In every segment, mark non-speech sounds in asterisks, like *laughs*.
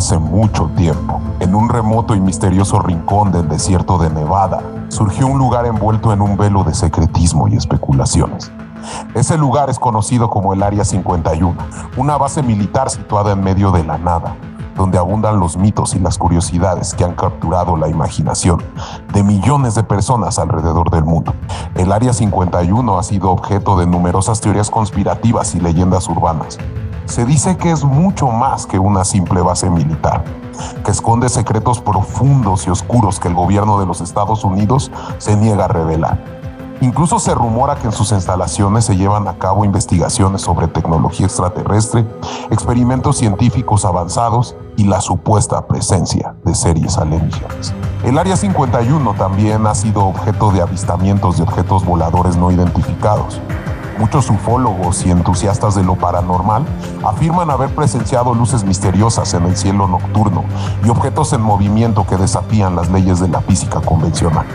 Hace mucho tiempo, en un remoto y misterioso rincón del desierto de Nevada, surgió un lugar envuelto en un velo de secretismo y especulaciones. Ese lugar es conocido como el Área 51, una base militar situada en medio de la nada, donde abundan los mitos y las curiosidades que han capturado la imaginación de millones de personas alrededor del mundo. El Área 51 ha sido objeto de numerosas teorías conspirativas y leyendas urbanas. Se dice que es mucho más que una simple base militar, que esconde secretos profundos y oscuros que el gobierno de los Estados Unidos se niega a revelar. Incluso se rumora que en sus instalaciones se llevan a cabo investigaciones sobre tecnología extraterrestre, experimentos científicos avanzados y la supuesta presencia de series alienígenas. El Área 51 también ha sido objeto de avistamientos de objetos voladores no identificados. Muchos ufólogos y entusiastas de lo paranormal afirman haber presenciado luces misteriosas en el cielo nocturno y objetos en movimiento que desafían las leyes de la física convencional.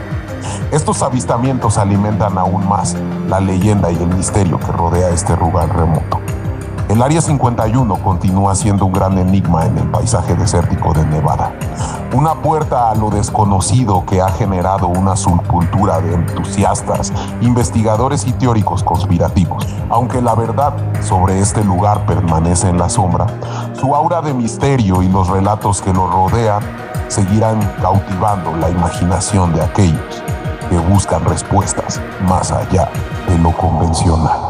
Estos avistamientos alimentan aún más la leyenda y el misterio que rodea este lugar remoto. El Área 51 continúa siendo un gran enigma en el paisaje desértico de Nevada. Una puerta a lo desconocido que ha generado una subcultura de entusiastas, investigadores y teóricos conspirativos. Aunque la verdad sobre este lugar permanece en la sombra, su aura de misterio y los relatos que lo rodean seguirán cautivando la imaginación de aquellos que buscan respuestas más allá de lo convencional.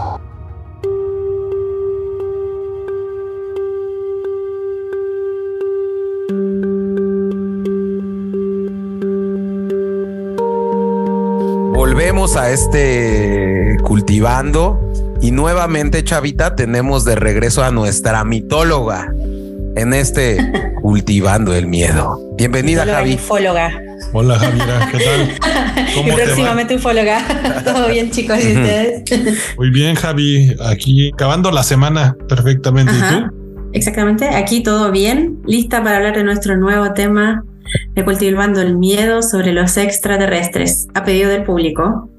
Volvemos a este cultivando y nuevamente, Chavita, tenemos de regreso a nuestra mitóloga en este *laughs* cultivando el miedo. Bienvenida, Javi. Hola Javiera, ¿qué tal? *laughs* ¿Cómo y próximamente ufóloga. *laughs* Todo bien, chicos, ¿y ustedes? Muy bien, Javi. Aquí acabando la semana perfectamente. ¿Y tú? Exactamente, aquí todo bien. Lista para hablar de nuestro nuevo tema de cultivando el miedo sobre los extraterrestres, a pedido del público.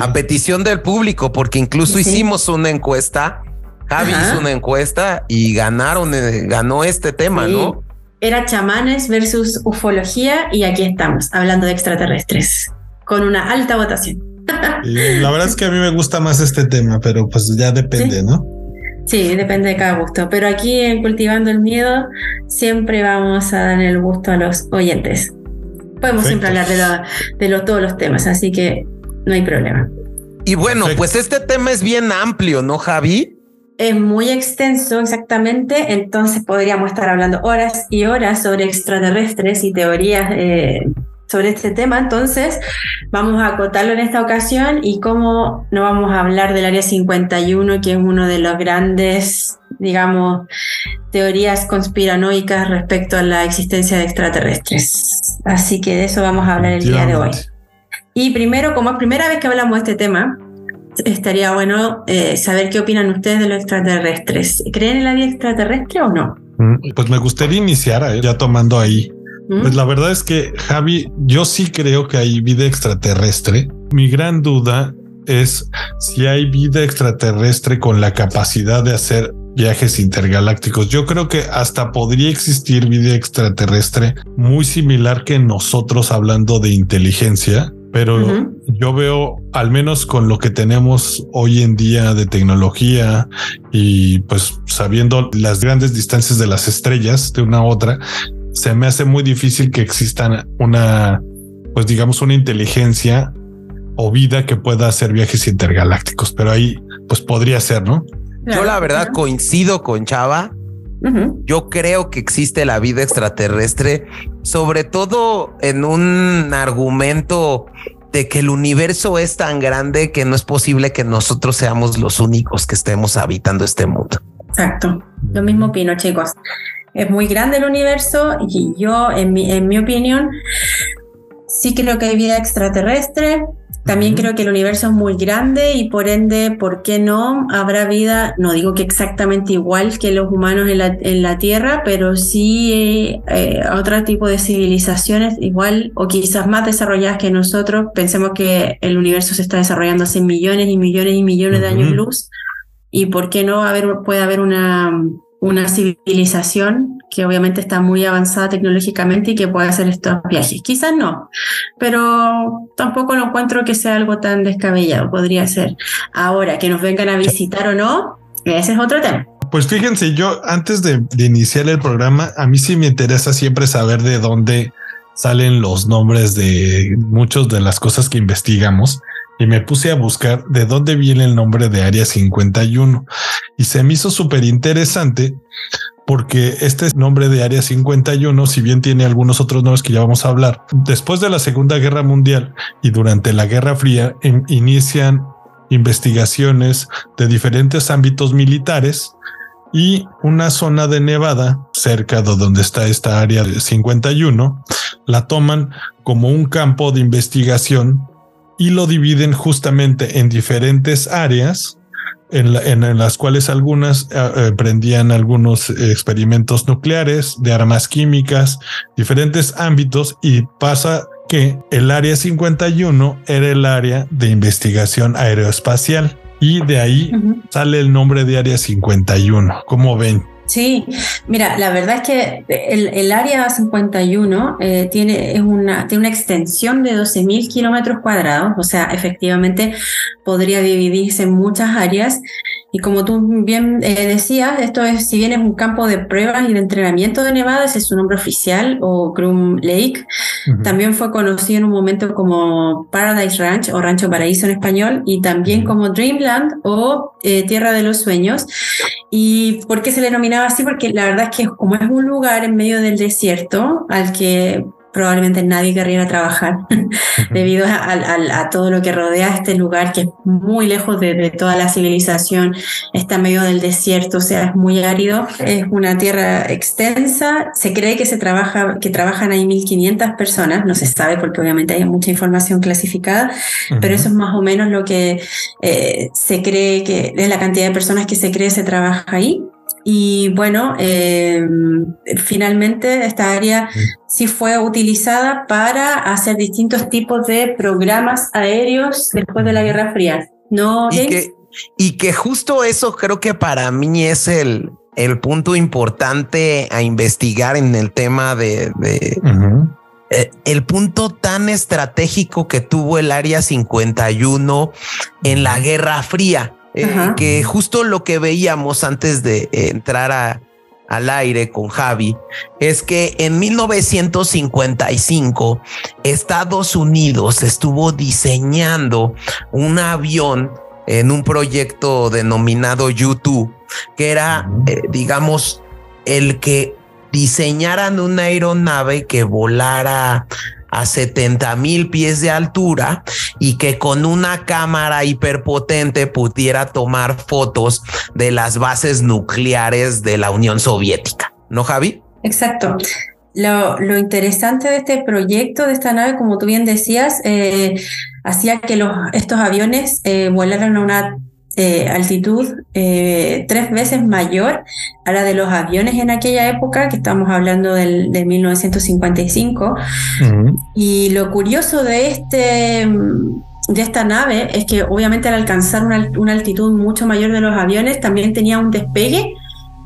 A petición del público, porque incluso hicimos una encuesta. Javi hizo una encuesta y ganaron, eh, ganó este tema, ¿no? Era chamanes versus ufología y aquí estamos, hablando de extraterrestres, con una alta votación. la verdad es que a mí me gusta más este tema, pero pues ya depende, ¿no? Sí, depende de cada gusto. Pero aquí en Cultivando el Miedo siempre vamos a dar el gusto a los oyentes. Podemos siempre hablar de, de todos los temas, así que no hay problema. Y bueno, pues este tema es bien amplio, ¿no, Javi? es muy extenso exactamente, entonces podríamos estar hablando horas y horas sobre extraterrestres y teorías eh, sobre este tema, entonces vamos a acotarlo en esta ocasión y cómo no vamos a hablar del Área 51, que es uno de los grandes, digamos, teorías conspiranoicas respecto a la existencia de extraterrestres. Así que de eso vamos a hablar el día de hoy. Y primero, como es primera vez que hablamos de este tema, estaría bueno eh, saber qué opinan ustedes de los extraterrestres. ¿Creen en la vida extraterrestre o no? Mm, pues me gustaría iniciar eh, ya tomando ahí. ¿Mm? Pues la verdad es que, Javi, yo sí creo que hay vida extraterrestre. Mi gran duda es si hay vida extraterrestre con la capacidad de hacer viajes intergalácticos. Yo creo que hasta podría existir vida extraterrestre muy similar que nosotros hablando de inteligencia, pero yo veo, al menos con lo que tenemos hoy en día de tecnología y pues sabiendo las grandes distancias de las estrellas de una a otra, se me hace muy difícil que existan una, pues digamos, una inteligencia o vida que pueda hacer viajes intergalácticos, pero ahí pues podría ser, ¿no? Yo la verdad coincido con Chava. Yo creo que existe la vida extraterrestre, sobre todo en un argumento de que el universo es tan grande que no es posible que nosotros seamos los únicos que estemos habitando este mundo. Exacto, lo mismo opino, chicos. Es muy grande el universo y yo, en mi, en mi opinión, sí creo que hay vida extraterrestre, también creo que el universo es muy grande y por ende, ¿por qué no habrá vida? No digo que exactamente igual que los humanos en la, en la Tierra, pero sí eh, otro tipo de civilizaciones igual o quizás más desarrolladas que nosotros. Pensemos que el universo se está desarrollando hace millones y millones y millones de años luz. ¿Y por qué no haber, puede haber una, una civilización que obviamente está muy avanzada tecnológicamente y que puede hacer estos viajes. Quizás no, pero tampoco lo encuentro que sea algo tan descabellado, podría ser. Ahora, que nos vengan a visitar o no, ese es otro tema. Pues fíjense, yo antes de, de iniciar el programa, a mí sí me interesa siempre saber de dónde salen los nombres de muchas de las cosas que investigamos y me puse a buscar de dónde viene el nombre de Área 51 y se me hizo súper interesante porque este nombre de Área 51, si bien tiene algunos otros nombres que ya vamos a hablar, después de la Segunda Guerra Mundial y durante la Guerra Fría inician investigaciones de diferentes ámbitos militares y una zona de Nevada cerca de donde está esta área de 51 la toman como un campo de investigación y lo dividen justamente en diferentes áreas en, las cuales algunas eh, eh, prendían algunos experimentos nucleares, de armas químicas, diferentes ámbitos y pasa que el área 51 era el área de investigación aeroespacial y de ahí sale el nombre de área 51. ¿Cómo ven? Sí, mira, la verdad es que el, área 51 eh, tiene, es una, tiene una extensión de 12.000 kilómetros cuadrados, o sea, efectivamente podría dividirse en muchas áreas y como tú bien eh, decías, esto es, si bien es un campo de pruebas y de entrenamiento de Nevada, ese es su nombre oficial, o Groom Lake, también fue conocido en un momento como Paradise Ranch o Rancho Paraíso en español, y también como Dreamland o eh, Tierra de los Sueños. ¿Y por qué se le denominaba así? Porque la verdad es que como es un lugar en medio del desierto al que probablemente nadie querría trabajar *laughs* debido a, todo lo que rodea este lugar que es muy lejos de, toda la civilización, está en medio del desierto, o sea, es muy árido, es una tierra extensa, se cree que se trabaja, que trabajan ahí 1500 personas, no se sabe porque obviamente hay mucha información clasificada, pero eso es más o menos lo que eh, se cree que es la cantidad de personas que se cree se trabaja ahí. Y bueno, eh, finalmente esta área sí. fue utilizada para hacer distintos tipos de programas aéreos después de la Guerra Fría. ¿No, y que, y que justo eso creo que para mí es el, el punto importante a investigar en el tema de, eh, el punto tan estratégico que tuvo el Área 51 en la Guerra Fría eh, que justo lo que veíamos antes de entrar al aire con Javi es que en 1955 Estados Unidos estuvo diseñando un avión en un proyecto denominado U2, que era, eh, digamos, el que diseñaran una aeronave que volara a 70 mil pies de altura y que con una cámara hiperpotente pudiera tomar fotos de las bases nucleares de la Unión Soviética. ¿No, Javi? Exacto. Lo, interesante de este proyecto, de esta nave, como tú bien decías, eh, hacía que los, estos aviones eh, volaran a una eh, altitud eh, tres veces mayor a la de los aviones en aquella época, que estamos hablando del, de 1955. Y lo curioso de, este, de esta nave es que obviamente al alcanzar una, altitud mucho mayor de los aviones, también tenía un despegue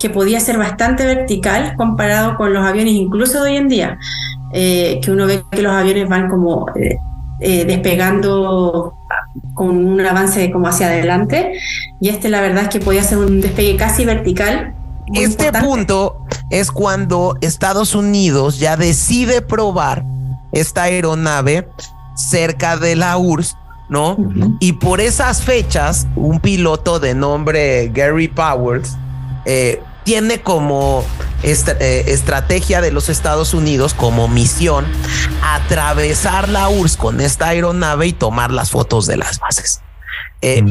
que podía ser bastante vertical comparado con los aviones incluso de hoy en día, eh, que uno ve que los aviones van como despegando con un avance como hacia adelante y este la verdad es que podía ser un despegue casi vertical. Este punto es cuando Estados Unidos ya decide probar esta aeronave cerca de la URSS, ¿no? Y por esas fechas, un piloto de nombre Gary Powers eh, tiene como eh, estrategia de los Estados Unidos como misión atravesar la URSS con esta aeronave y tomar las fotos de las bases. Eh,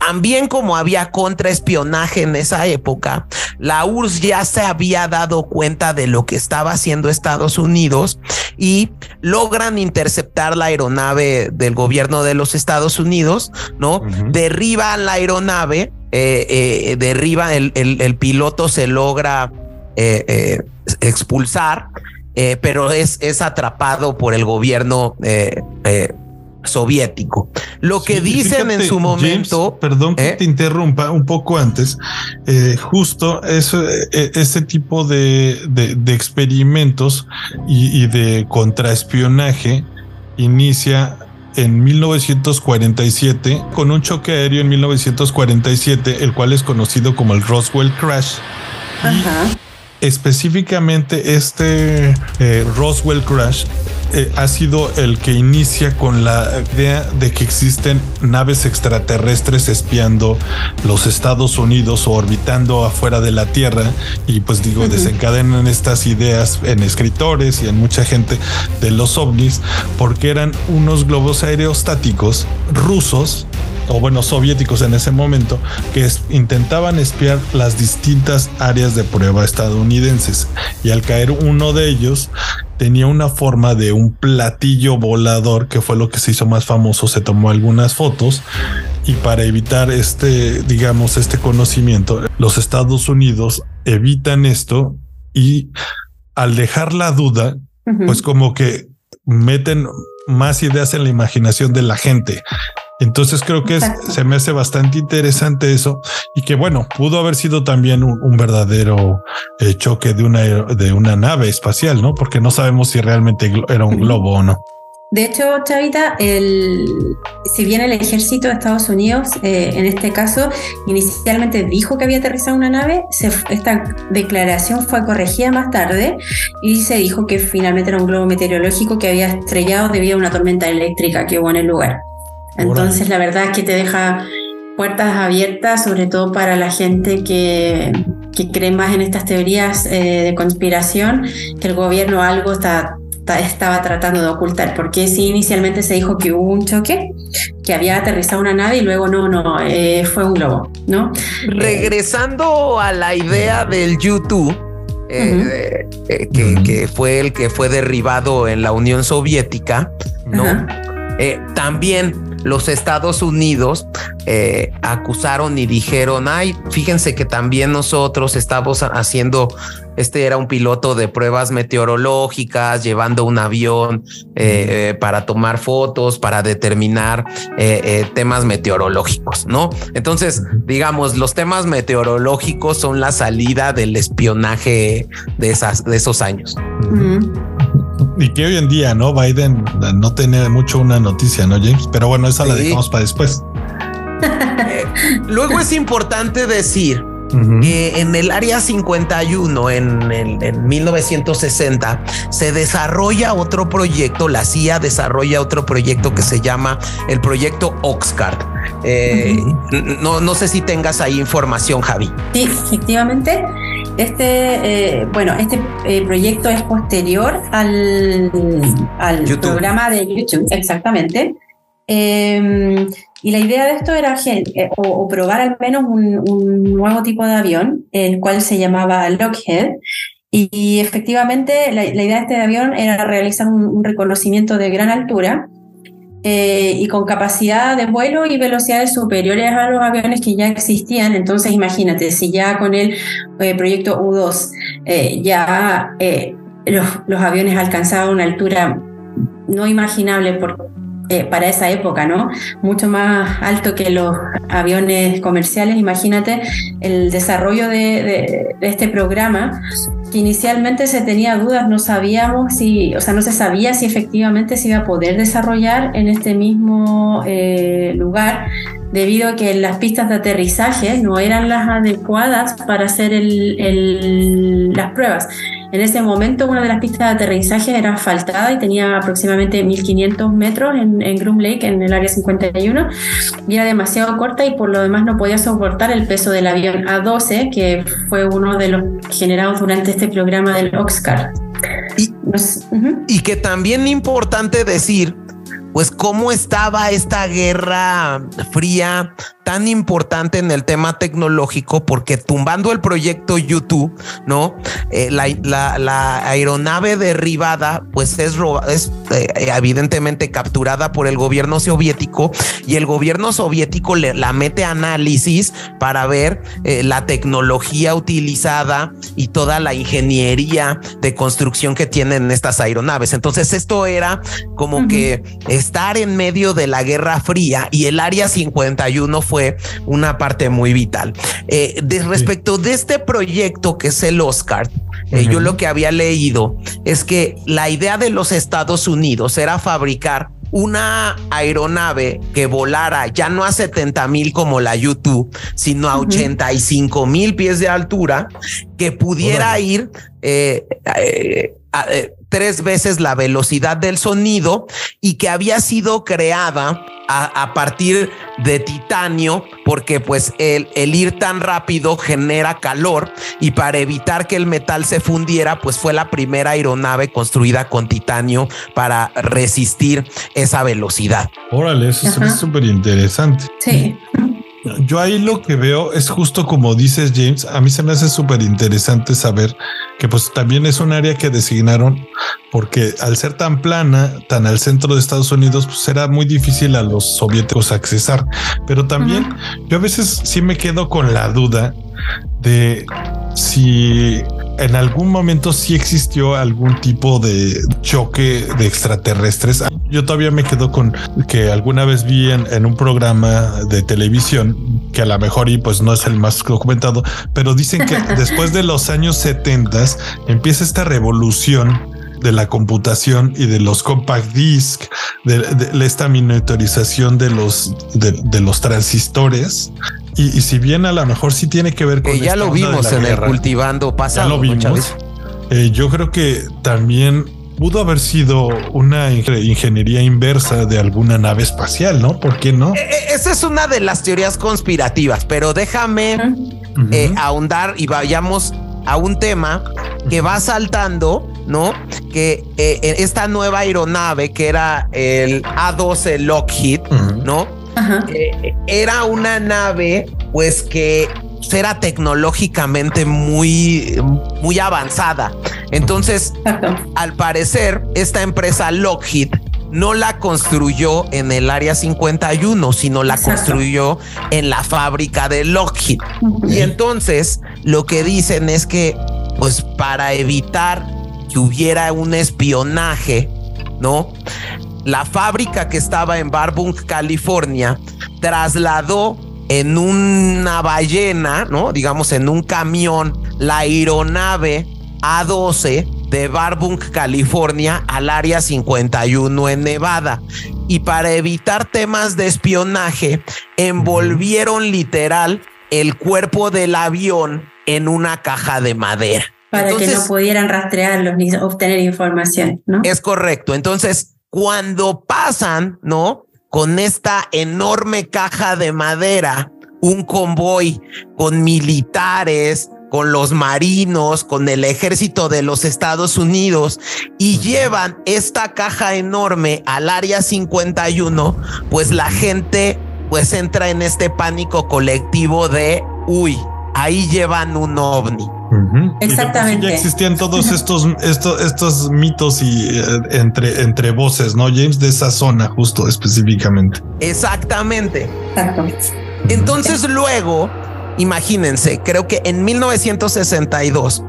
también como había contraespionaje en esa época, la URSS ya se había dado cuenta de lo que estaba haciendo Estados Unidos y logran interceptar la aeronave del gobierno de los Estados Unidos, ¿no? Derriban la aeronave eh, eh, derriba, el, el, piloto se logra eh, expulsar, pero es, es atrapado por el gobierno soviético. Lo que dicen en su momento. perdón que ¿eh? te interrumpa un poco antes. Eh, justo eso, eh, ese tipo de, de, experimentos y, y de contraespionaje inicia en 1947 con un choque aéreo en 1947, el cual es conocido como el Roswell Crash. Ajá específicamente este eh, Roswell Crash eh, ha sido el que inicia con la idea de que existen naves extraterrestres espiando los Estados Unidos o orbitando afuera de la Tierra y pues digo desencadenan estas ideas en escritores y en mucha gente de los ovnis porque eran unos globos aerostáticos rusos o bueno, soviéticos en ese momento, que intentaban espiar las distintas áreas de prueba estadounidenses. Y al caer uno de ellos, tenía una forma de un platillo volador, que fue lo que se hizo más famoso, se tomó algunas fotos. Y para evitar este, digamos, este conocimiento, los Estados Unidos evitan esto y al dejar la duda, pues como que meten más ideas en la imaginación de la gente. Entonces creo que se me hace bastante interesante eso y que bueno, pudo haber sido también un, verdadero eh, choque de una, de una nave espacial, ¿no? Porque no sabemos si realmente era un globo o no. De hecho, Chavita, el, si bien el ejército de Estados Unidos, eh, en este caso, inicialmente dijo que había aterrizado una nave, esta declaración fue corregida más tarde y se dijo que finalmente era un globo meteorológico que había estrellado debido a una tormenta eléctrica que hubo en el lugar. Entonces, la verdad es que te deja puertas abiertas, sobre todo para la gente que, cree más en estas teorías eh, de conspiración, que el gobierno algo está, estaba tratando de ocultar, porque sí inicialmente se dijo que hubo un choque, que había aterrizado una nave y luego no, no, eh, fue un globo, ¿no? Regresando a la idea del YouTube. Eh, que, fue el que fue derribado en la Unión Soviética, ¿no? también los Estados Unidos eh, acusaron y dijeron, ay, fíjense que también nosotros estamos haciendo, este era un piloto de pruebas meteorológicas, llevando un avión eh, para tomar fotos, para determinar eh, temas meteorológicos, ¿no? Entonces, digamos, los temas meteorológicos son la salida del espionaje de, esas, de esos años. Y que hoy en día, ¿no? Biden no tiene mucho una noticia, ¿no, James? Pero bueno, esa la dejamos para después. Eh, *laughs* luego es importante decir que en el área 51, en, en, 1960, se desarrolla otro proyecto, la CIA desarrolla otro proyecto que se llama el proyecto Oxcart. Eh, no, no sé si tengas ahí información, Javi. Sí, efectivamente. Este, eh, bueno, este eh, proyecto es posterior al, al programa de YouTube, exactamente. Em, y la idea de esto era eh, o, probar al menos un, nuevo tipo de avión, el cual se llamaba Lockheed. Y, efectivamente la, idea de este avión era realizar un reconocimiento de gran altura eh, y con capacidad de vuelo y velocidades superiores a los aviones que ya existían. Entonces, imagínate, si ya con el eh, proyecto U-2 eh, ya los, los, aviones alcanzaban una altura no imaginable por, para esa época, ¿no? Mucho más alto que los aviones comerciales. Imagínate el desarrollo de, de este programa que inicialmente se tenía dudas, no sabíamos si, o sea, no se sabía si efectivamente se iba a poder desarrollar en este mismo eh, lugar, debido a que las pistas de aterrizaje no eran las adecuadas para hacer las pruebas. En ese momento una de las pistas de aterrizaje era asfaltada y tenía aproximadamente 1500 metros en, en Groom Lake, en el área 51, y era demasiado corta y por lo demás no podía soportar el peso del avión A12, que fue uno de los generados durante este programa del Oxcar. Y, y que también importante decir pues cómo estaba esta guerra fría tan importante en el tema tecnológico, porque tumbando el proyecto YouTube, ¿no? Eh, la, aeronave derribada, pues es, es eh, evidentemente capturada por el gobierno soviético y el gobierno soviético le, la mete a análisis para ver eh, la tecnología utilizada y toda la ingeniería de construcción que tienen estas aeronaves. Entonces esto era como que estar en medio de la Guerra Fría y el Área 51 fue una parte muy vital. Eh, respecto de este proyecto que es el Oscar, eh, yo lo que había leído es que la idea de los Estados Unidos era fabricar una aeronave que volara ya no a 70 mil como la YouTube, sino a 85 mil pies de altura, que pudiera ir eh, eh, eh, tres veces la velocidad del sonido y que había sido creada a, partir de titanio porque pues el, el, ir tan rápido genera calor y para evitar que el metal se fundiera pues fue la primera aeronave construida con titanio para resistir esa velocidad. Órale, eso es súper interesante. Sí. Yo ahí lo que veo es justo como dices James, a mí se me hace súper interesante saber que pues también es un área que designaron porque al ser tan plana, tan al centro de Estados Unidos, pues era muy difícil a los soviéticos accesar. Pero también yo a veces sí me quedo con la duda de si en algún momento sí existió algún tipo de choque de extraterrestres. Yo todavía me quedo con que alguna vez vi en, un programa de televisión que a lo mejor y pues no es el más documentado, pero dicen que *laughs* después de los años 70 empieza esta revolución de la computación y de los compact disc, de, esta miniaturización de los, de, los transistores. Y, si bien a lo mejor sí tiene que ver con... ya lo vimos en el cultivando pasado. Ya lo vimos. Eh, yo creo que también pudo haber sido una ingeniería inversa de alguna nave espacial, ¿no? ¿Por qué no? E, e, esa es una de las teorías conspirativas, pero déjame eh, ahondar y vayamos a un tema que va saltando ¿no? Que eh, esta nueva aeronave que era el A12 Lockheed, ¿no? Eh, era una nave, pues que era tecnológicamente muy, muy avanzada. Entonces, al parecer, esta empresa Lockheed no la construyó en el área 51, sino la construyó en la fábrica de Lockheed. Y entonces lo que dicen es que, pues para evitar que hubiera un espionaje, ¿no? La fábrica que estaba en Barbunk, California, trasladó en una ballena, ¿no? Digamos, en un camión, la aeronave A12 de Barbunk, California, al área 51 en Nevada. Y para evitar temas de espionaje, envolvieron literal el cuerpo del avión en una caja de madera. Para que no pudieran rastrearlos ni obtener información, ¿no? Es correcto. Entonces, cuando pasan, ¿no? Con esta enorme caja de madera, un convoy con militares, con los marinos, con el ejército de los Estados Unidos y llevan esta caja enorme al área 51, pues la gente pues entra en este pánico colectivo de, uy, ahí llevan un ovni. Exactamente. ya existían todos *laughs* estos, estos, estos mitos y eh, entre, entre voces, ¿no, James? De esa zona, justo específicamente. Exactamente. Entonces, luego, imagínense, creo que en 1962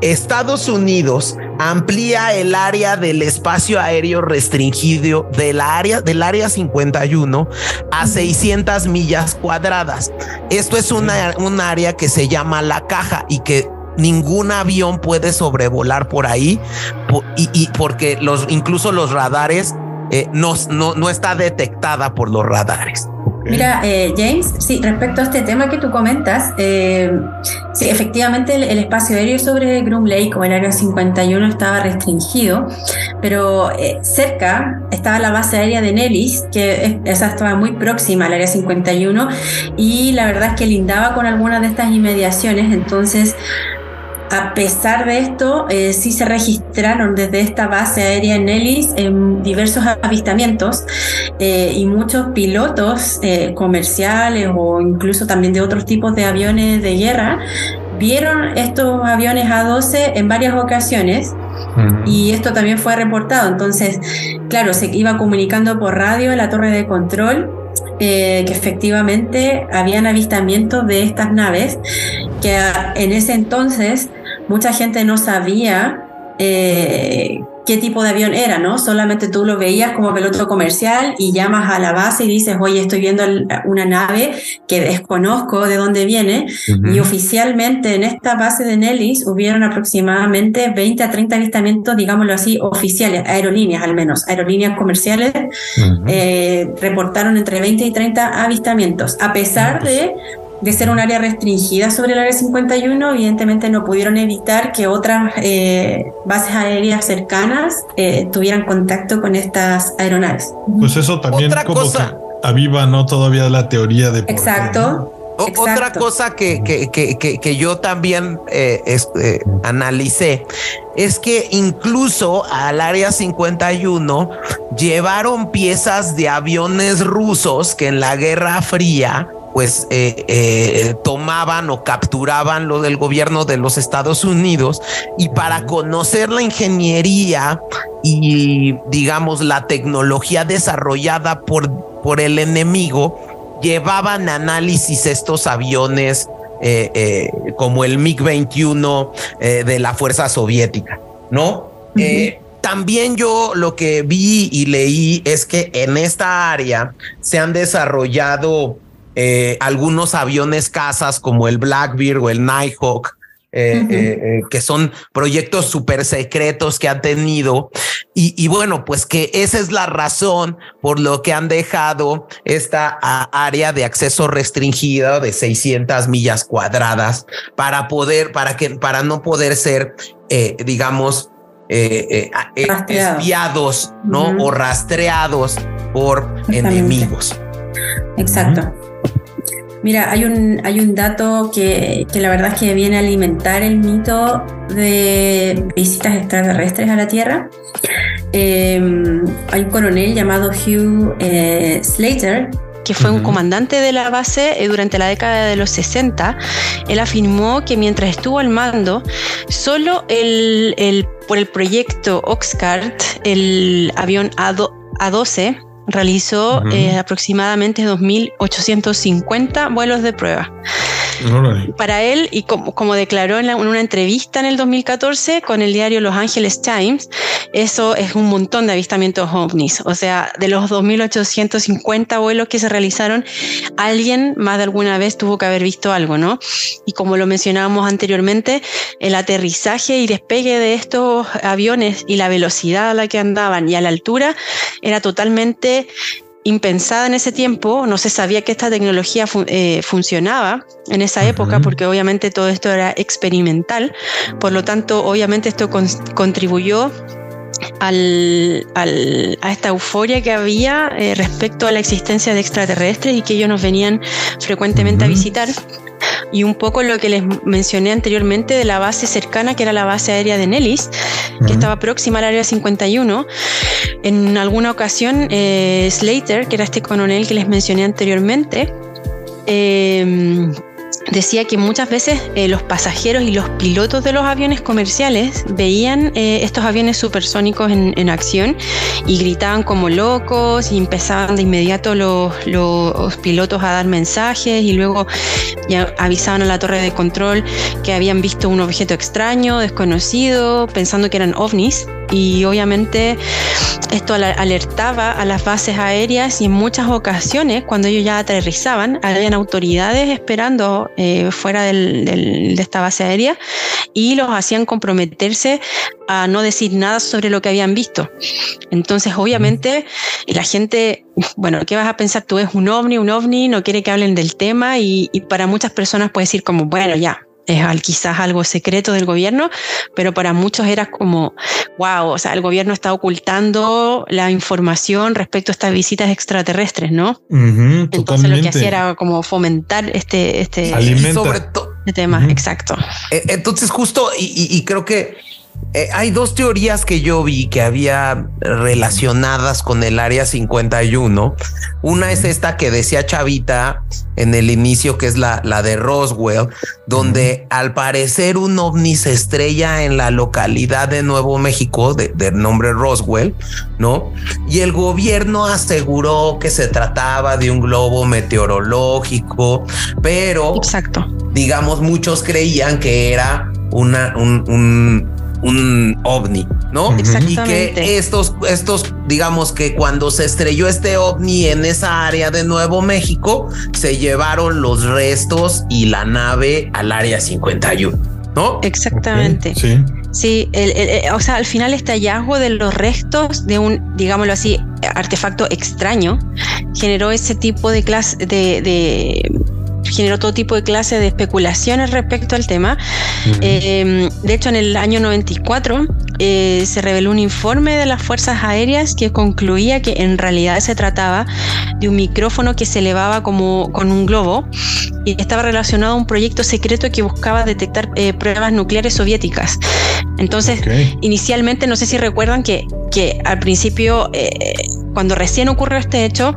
Estados Unidos amplía el área del espacio aéreo restringido del área, del área 51 a 600 millas cuadradas. Esto es una, un área que se llama la caja y que ningún avión puede sobrevolar por ahí y, porque los, incluso los radares eh, no, no, no está detectada por los radares. Mira, eh, James, sí, respecto a este tema que tú comentas, eh, sí, efectivamente el, espacio aéreo sobre Groom Lake o el área 51 estaba restringido, pero eh, cerca estaba la base aérea de Nellis, que esa estaba muy próxima al área 51 y la verdad es que lindaba con algunas de estas inmediaciones, entonces a pesar de esto, eh, sí se registraron desde esta base aérea en Ellis en diversos avistamientos eh, y muchos pilotos eh, comerciales o incluso también de otros tipos de aviones de guerra vieron estos aviones A-12 en varias ocasiones y esto también fue reportado. Entonces, claro, se iba comunicando por radio en la torre de control que efectivamente habían avistamientos de estas naves que en ese entonces mucha gente no sabía eh, qué tipo de avión era, ¿no? Solamente tú lo veías como piloto comercial y llamas a la base y dices, oye, estoy viendo una nave que desconozco de dónde viene. Y oficialmente en esta base de Nellis hubieron aproximadamente 20 a 30 avistamientos, digámoslo así, oficiales, aerolíneas al menos, aerolíneas comerciales, eh, reportaron entre 20 y 30 avistamientos, a pesar de de ser un área restringida sobre el área 51, evidentemente no pudieron evitar que otras eh, bases aéreas cercanas eh, tuvieran contacto con estas aeronaves. Pues eso también Otra como cosa. que aviva, ¿no? Todavía la teoría de... Exacto. Otra cosa que, que, que, que, yo también eh, analicé es que incluso al área 51 llevaron piezas de aviones rusos que en la Guerra Fría pues eh, eh, tomaban o capturaban lo del gobierno de los Estados Unidos y para conocer la ingeniería y digamos la tecnología desarrollada por, por el enemigo, llevaban análisis estos aviones eh, como el MiG-21 de la Fuerza Soviética, ¿no? también yo lo que vi y leí es que en esta área se han desarrollado eh, algunos aviones casas como el Blackbeard o el Nighthawk, eh, eh, que son proyectos súper secretos que han tenido. Y, bueno, pues que esa es la razón por lo que han dejado esta área de acceso restringido de 600 millas cuadradas para poder, para que, para no poder ser, digamos, espiados, ¿no? O rastreados por enemigos. Exacto. Mira, hay un, hay un dato que, que, la verdad es que viene a alimentar el mito de visitas extraterrestres a la Tierra. Em, hay un coronel llamado Hugh eh, Slater que fue un comandante de la base eh, durante la década de los 60, él afirmó que mientras estuvo al mando, solo el, el por el proyecto Oxcart, el avión A-12, realizó eh, aproximadamente 2.850 vuelos de prueba. Para él, y como, declaró en, una entrevista en el 2014 con el diario Los Angeles Times, eso es un montón de avistamientos ovnis. O sea, de los 2.850 vuelos que se realizaron, alguien más de alguna vez tuvo que haber visto algo, ¿no? Y como lo mencionábamos anteriormente, el aterrizaje y despegue de estos aviones y la velocidad a la que andaban y a la altura era totalmente impensada en ese tiempo, no se sabía que esta tecnología eh, funcionaba en esa época, porque obviamente todo esto era experimental, por lo tanto, obviamente esto contribuyó al, a esta euforia que había eh, respecto a la existencia de extraterrestres y que ellos nos venían frecuentemente a visitar. Y un poco lo que les mencioné anteriormente de la base cercana, que era la base aérea de Nellis, que estaba próxima al área 51. En alguna ocasión, eh, Slater, que era este coronel que les mencioné anteriormente, eh, decía que muchas veces eh, los pasajeros y los pilotos de los aviones comerciales veían eh, estos aviones supersónicos en, acción y gritaban como locos y empezaban de inmediato los, los, pilotos a dar mensajes y luego ya avisaban a la torre de control que habían visto un objeto extraño, desconocido, pensando que eran ovnis y obviamente esto alertaba a las bases aéreas y en muchas ocasiones cuando ellos ya aterrizaban habían autoridades esperando eh, fuera de esta base aérea y los hacían comprometerse a no decir nada sobre lo que habían visto. Entonces obviamente la gente, bueno, ¿qué vas a pensar tú? Es un ovni, un ovni, no quiere que hablen del tema y, y para muchas personas puede decir como, bueno, ya, es quizás algo secreto del gobierno, pero para muchos era como, wow, o sea, el gobierno está ocultando la información respecto a estas visitas extraterrestres, ¿no? Entonces lo que hacía era como fomentar este, este, sobre todo este tema, exacto. E, entonces justo, y creo que eh, hay dos teorías que yo vi que había relacionadas con el área 51. Una es esta que decía Chavita en el inicio, que es la, la de Roswell, donde al parecer un ovni se estrella en la localidad de Nuevo México, de, nombre Roswell, ¿no? Y el gobierno aseguró que se trataba de un globo meteorológico, pero... Exacto. Digamos, muchos creían que era una, un un ovni, ¿no? Y que estos, estos, digamos que cuando se estrelló este ovni en esa área de Nuevo México, se llevaron los restos y la nave al área 51, ¿no? Exactamente. sí. Sí, o sea, al final este hallazgo de los restos de un, digámoslo así, artefacto extraño generó ese tipo de clase de generó todo tipo de clases de especulaciones respecto al tema. Eh, de hecho, en el año 94 eh, se reveló un informe de las Fuerzas Aéreas que concluía que en realidad se trataba de un micrófono que se elevaba como con un globo y estaba relacionado a un proyecto secreto que buscaba detectar eh, pruebas nucleares soviéticas. Entonces, inicialmente, no sé si recuerdan que, que al principio, cuando recién ocurrió este hecho,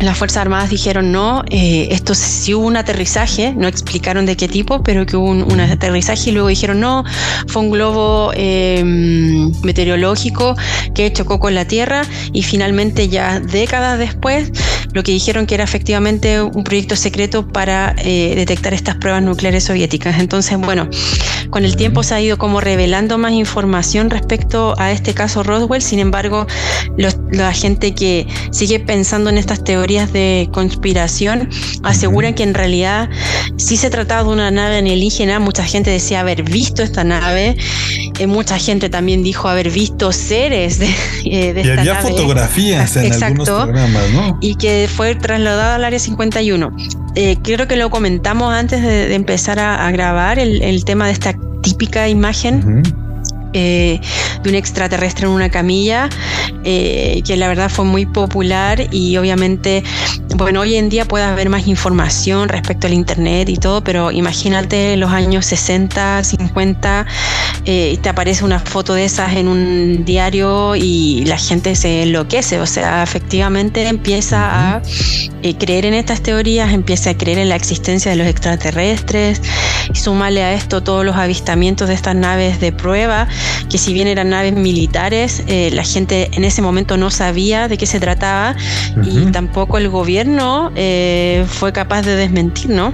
las Fuerzas Armadas dijeron no, eh, esto sí hubo un aterrizaje, no explicaron de qué tipo, pero que hubo un, aterrizaje y luego dijeron no, fue un globo em, meteorológico que chocó con la Tierra y finalmente ya décadas después lo que dijeron que era efectivamente un proyecto secreto para eh, detectar estas pruebas nucleares soviéticas. Entonces, bueno, con el tiempo se ha ido como revelando más información respecto a este caso Roswell, sin embargo, la gente que sigue pensando en estas teorías de conspiración aseguran que en realidad sí se trataba de una nave alienígena. Mucha gente decía haber visto esta nave. Eh, mucha gente también dijo haber visto seres de, eh, de y había fotografías en algunos programas, ¿no? Y que fue trasladada al área 51. Eh, creo que lo comentamos antes de, empezar a, grabar el, tema de esta típica imagen. Eh, de un extraterrestre en una camilla, eh, que la verdad fue muy popular y obviamente, bueno, hoy en día puede haber más información respecto al Internet y todo, pero imagínate los años 60, 50, eh, te aparece una foto de esas en un diario y la gente se enloquece, o sea, efectivamente empieza a creer en estas teorías, empieza a creer en la existencia de los extraterrestres y súmale a esto todos los avistamientos de estas naves de prueba que si bien eran naves militares, eh, la gente en ese momento no sabía de qué se trataba y tampoco el gobierno eh, fue capaz de desmentir, ¿no?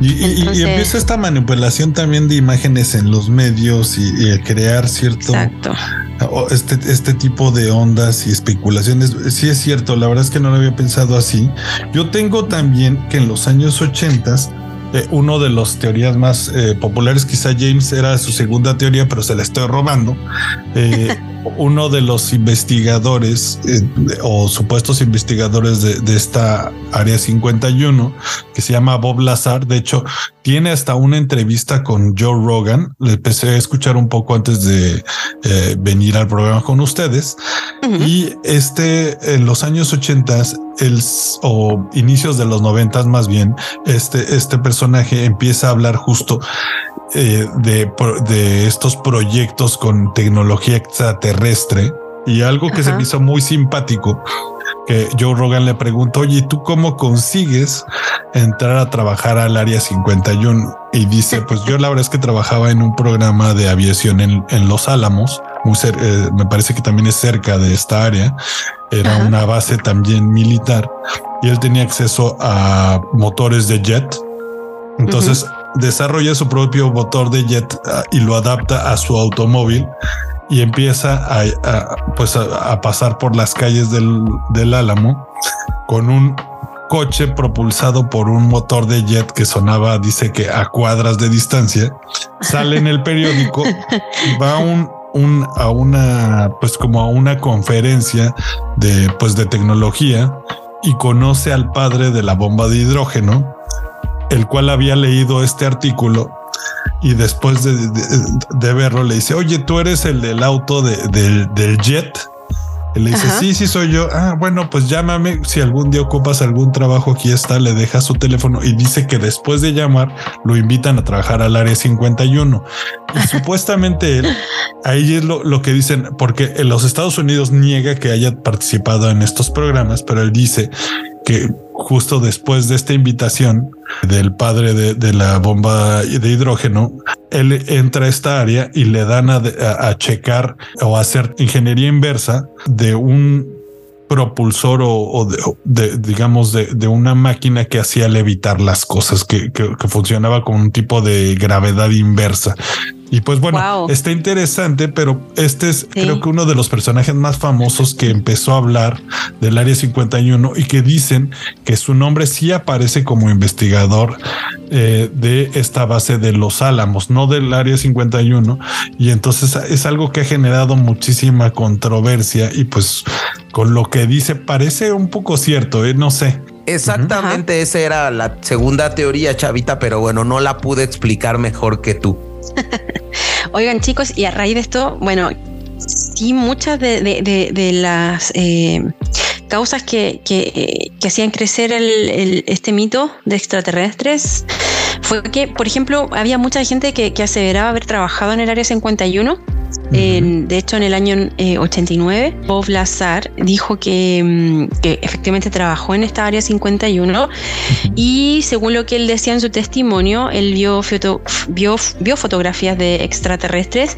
Y, empieza esta manipulación también de imágenes en los medios y, crear cierto Este, este tipo de ondas y especulaciones. Sí es cierto, la verdad es que no lo había pensado así. Yo tengo también que en los años 80 eh, uno de las teorías más eh, populares, quizá James era su segunda teoría, pero se la estoy robando. Eh, *laughs* uno de los investigadores o supuestos investigadores de, esta área 51, que se llama Bob Lazar, de hecho, tiene hasta una entrevista con Joe Rogan. Le empecé a escuchar un poco antes de venir al programa con ustedes. Y este, en los años 80, el, o inicios de los 90 más bien, este, este personaje empieza a hablar justo eh, de, de, estos proyectos con tecnología extraterrestre. Y algo que se me hizo muy simpático que Joe Rogan le preguntó, oye, ¿tú cómo consigues entrar a trabajar al área 51? Y dice, pues yo la verdad es que trabajaba en un programa de aviación en, en Los Álamos, muy eh, me parece que también es cerca de esta área, era una base también militar y él tenía acceso a motores de jet. Entonces desarrolla su propio motor de jet ah, y lo adapta a su automóvil y empieza a, pues a, pasar por las calles del, del Álamo con un coche propulsado por un motor de jet que sonaba, dice que a cuadras de distancia, sale en el periódico, va un, un, a una, pues como a una conferencia de, pues de tecnología y conoce al padre de la bomba de hidrógeno, el cual había leído este artículo y después de, verlo le dice, oye, tú eres el del auto del jet. Y le dice, sí, sí soy yo. Ah, bueno, pues llámame. Si algún día ocupas algún trabajo, aquí está, le deja su teléfono y dice que después de llamar lo invitan a trabajar al área 51. Y *laughs* supuestamente él, ahí es lo, lo que dicen, porque en los Estados Unidos niega que haya participado en estos programas, pero él dice que justo después de esta invitación del padre de, la bomba de hidrógeno, él entra a esta área y le dan a, checar o hacer ingeniería inversa de un propulsor o, de, digamos de, una máquina que hacía levitar las cosas que, que, funcionaba con un tipo de gravedad inversa Y pues bueno, está interesante, pero este es creo que uno de los personajes más famosos que empezó a hablar del Área 51 y que dicen que su nombre sí aparece como investigador eh, de esta base de Los Álamos, no del Área 51. Y entonces es algo que ha generado muchísima controversia y pues con lo que dice parece un poco cierto, ¿eh? no sé. Exactamente, esa era la segunda teoría, Chavita, pero bueno, no la pude explicar mejor que tú. *laughs* Oigan, chicos, y a raíz de esto, bueno, sí, muchas de, las eh, causas que, hacían crecer este mito de extraterrestres fue que, por ejemplo, había mucha gente que, que aseveraba haber trabajado en el Área 51 de hecho, en el año 89, eh, Bob Lazar dijo que, mm, que, efectivamente trabajó en esta área 51 y según lo que él decía en su testimonio, él vio, vio, fotografías de extraterrestres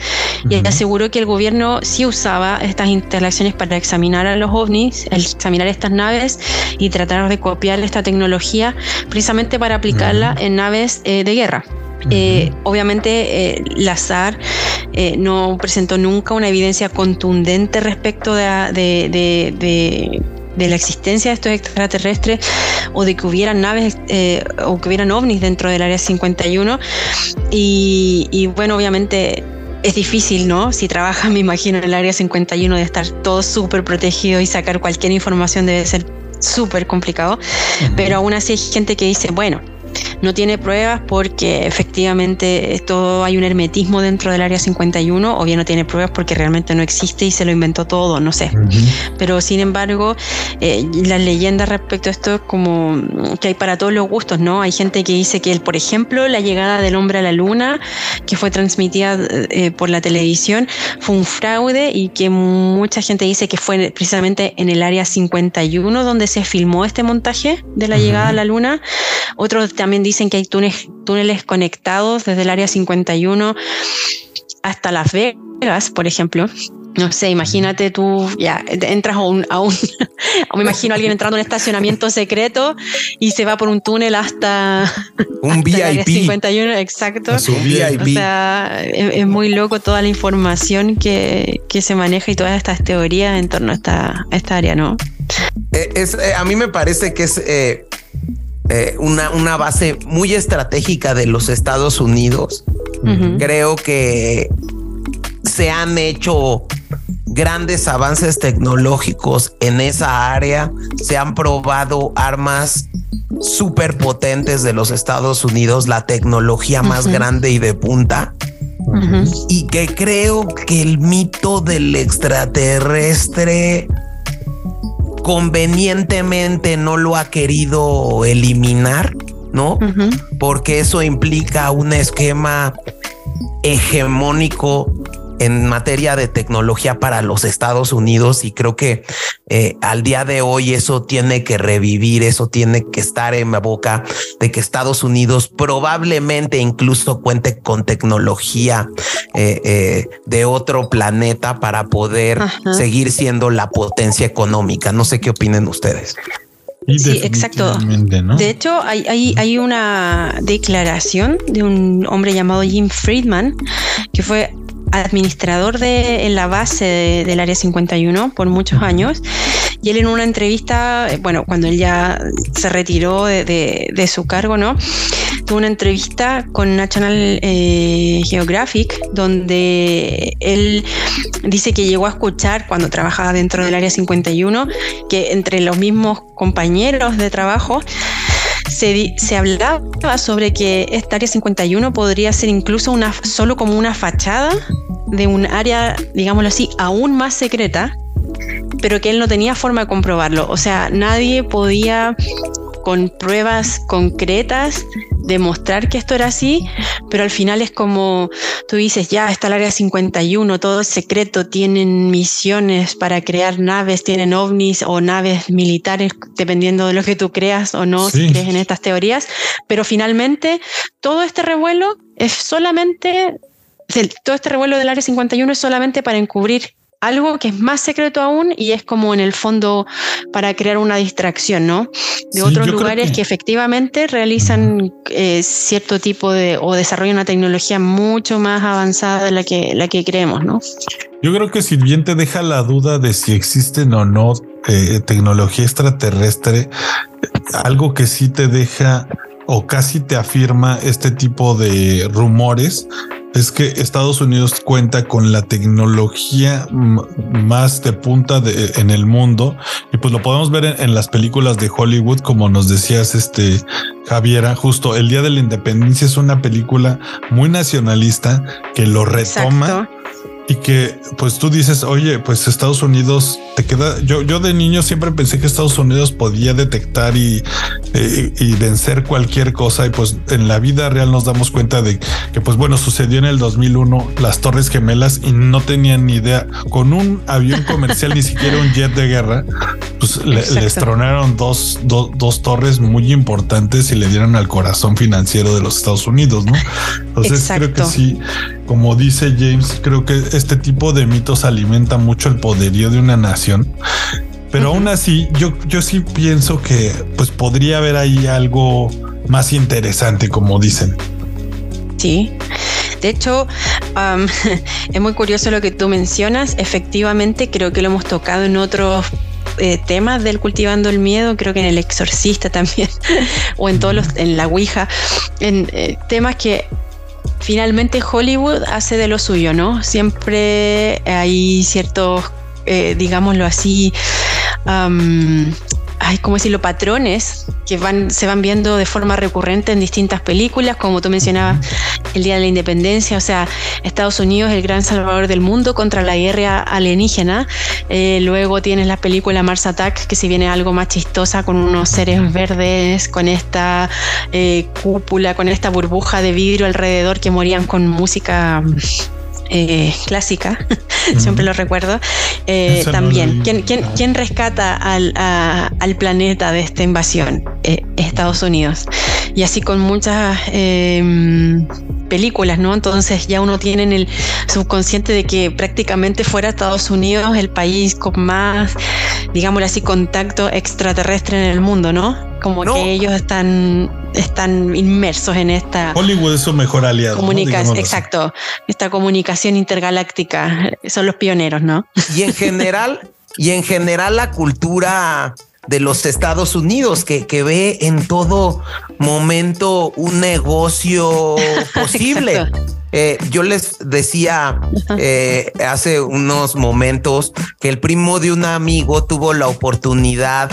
y aseguró que el gobierno sí usaba estas instalaciones para examinar a los ovnis, examinar estas naves y tratar de copiar esta tecnología precisamente para aplicarla en naves eh, de guerra. Eh, obviamente, eh, Lazar eh, no presentó nunca una evidencia contundente respecto de, la existencia de estos extraterrestres o de que hubieran naves o que hubieran ovnis dentro del área 51. Y, y bueno, obviamente es difícil, ¿no? Si trabajas, *laughs* me imagino, en el área 51 de estar todo súper protegido y sacar cualquier información debe ser súper complicado. Pero aún así hay gente que dice, bueno, no tiene pruebas porque efectivamente esto hay un hermetismo dentro del área 51 o bien no tiene pruebas porque realmente no existe y se lo inventó todo, no sé. Pero sin embargo, eh, las leyendas respecto a esto es como que hay para todos los gustos, ¿no? Hay gente que dice que, por ejemplo, la llegada del hombre a la luna, que fue transmitida eh, por la televisión, fue un fraude y que mucha gente dice que fue precisamente en el área 51 donde se filmó este montaje de la llegada a la luna. Otros también dicen que hay túneles, túneles conectados desde el área 51 hasta Las Vegas, por ejemplo. No sé, imagínate tú, ya, entras a un, a un o *laughs* me imagino a alguien entrando en un estacionamiento secreto y se va por un túnel hasta un VIP. 51, exacto. O sea, es, muy loco toda la información que, que, se maneja y todas estas teorías en torno a esta, esta área, ¿no? Eh, es, eh, a mí me parece que es eh, eh, una, una, base muy estratégica de los Estados Unidos. Creo que se han hecho grandes avances tecnológicos en esa área. Se han probado armas súper potentes de los Estados Unidos, la tecnología más grande y de punta. Y que creo que el mito del extraterrestre convenientemente no lo ha querido eliminar, ¿no? Porque eso implica un esquema hegemónico en materia de tecnología para los Estados Unidos y creo que eh, al día de hoy eso tiene que revivir, eso tiene que estar en la boca de que Estados Unidos probablemente incluso cuente con tecnología eh, eh, de otro planeta para poder seguir siendo la potencia económica. No sé qué opinen ustedes. Sí, exacto. De hecho, hay, hay, hay, una declaración de un hombre llamado Jim Friedman, que fue administrador de, en la base del Área 51 por muchos años. Y él en una entrevista, eh, bueno, cuando él ya se retiró de, su cargo, ¿no? Tuvo una entrevista con National eh, Geographic donde él dice que llegó a escuchar cuando trabajaba dentro del Área 51 que entre los mismos compañeros de trabajo se, se, hablaba sobre que esta área 51 podría ser incluso una, solo como una fachada de un área, digámoslo así, aún más secreta, pero que él no tenía forma de comprobarlo. O sea, nadie podía con pruebas concretas demostrar que esto era así, pero al final es como tú dices, ya está el área 51, todo es secreto, tienen misiones para crear naves, tienen ovnis o naves militares, dependiendo de lo que tú creas o no, si crees en estas teorías, pero finalmente todo este revuelo es solamente todo este revuelo del Área 51 es solamente para encubrir algo que es más secreto aún y es como en el fondo para crear una distracción, ¿no? De otros lugares que... efectivamente realizan eh, cierto tipo de o desarrollan una tecnología mucho más avanzada de la que, la que creemos, ¿no? Yo creo que si bien te deja la duda de si existen o no eh, tecnología extraterrestre, algo que sí te deja o casi te afirma este tipo de rumores es que Estados Unidos cuenta con la tecnología más de punta de, en el mundo y pues lo podemos ver en, las películas de Hollywood como nos decías este Javiera justo el Día de la Independencia es una película muy nacionalista que lo retoma y que pues tú dices, oye, pues Estados Unidos te queda. Yo, yo de niño siempre pensé que Estados Unidos podía detectar y, y, vencer cualquier cosa. Y pues en la vida real nos damos cuenta de que, pues bueno, sucedió en el 2001 las Torres Gemelas y no tenían ni idea. Con un avión comercial, *laughs* ni siquiera un jet de guerra, pues le, les tronaron dos, dos torres muy importantes y le dieron al corazón financiero de los Estados Unidos, ¿no? Entonces creo que sí, como dice James, creo que este tipo de mitos alimenta mucho el poderío de una nación. Pero aún así, yo, yo sí pienso que pues podría haber ahí algo más interesante, como dicen. Sí. De hecho, *laughs* es muy curioso lo que tú mencionas. Efectivamente, creo que lo hemos tocado en otros eh, temas del cultivando el miedo, creo que en el exorcista también, *laughs* o en todos los, en la Ouija, en eh, temas que finalmente Hollywood hace de lo suyo, ¿no? Siempre hay ciertos, eh, digámoslo así, hay como decirlo, patrones que van, se van viendo de forma recurrente en distintas películas, como tú mencionabas, el Día de la Independencia, o sea, Estados Unidos, el gran salvador del mundo contra la guerra alienígena. Eh, luego tienes la película Mars Attack, que si viene algo más chistosa, con unos seres verdes, con esta eh, cúpula, con esta burbuja de vidrio alrededor que morían con música eh, clásica, *laughs* siempre lo recuerdo. Eh, también, ¿quién, quién, rescata al, al, planeta de esta invasión? Eh, Estados Unidos. Y así con muchas em, películas, ¿no? Entonces ya uno tiene en el subconsciente de que prácticamente fuera Estados Unidos el país con más, digámoslo así, contacto extraterrestre en el mundo, ¿no? como que ellos están, están inmersos en esta... Hollywood es su mejor aliado. Comunicación, exacto, esta comunicación intergaláctica, son los pioneros, ¿no? Y en general, y en general la cultura de los Estados Unidos, que, que ve en todo momento un negocio *laughs* posible. Eh, yo les decía eh, hace unos momentos que el primo de un amigo tuvo la oportunidad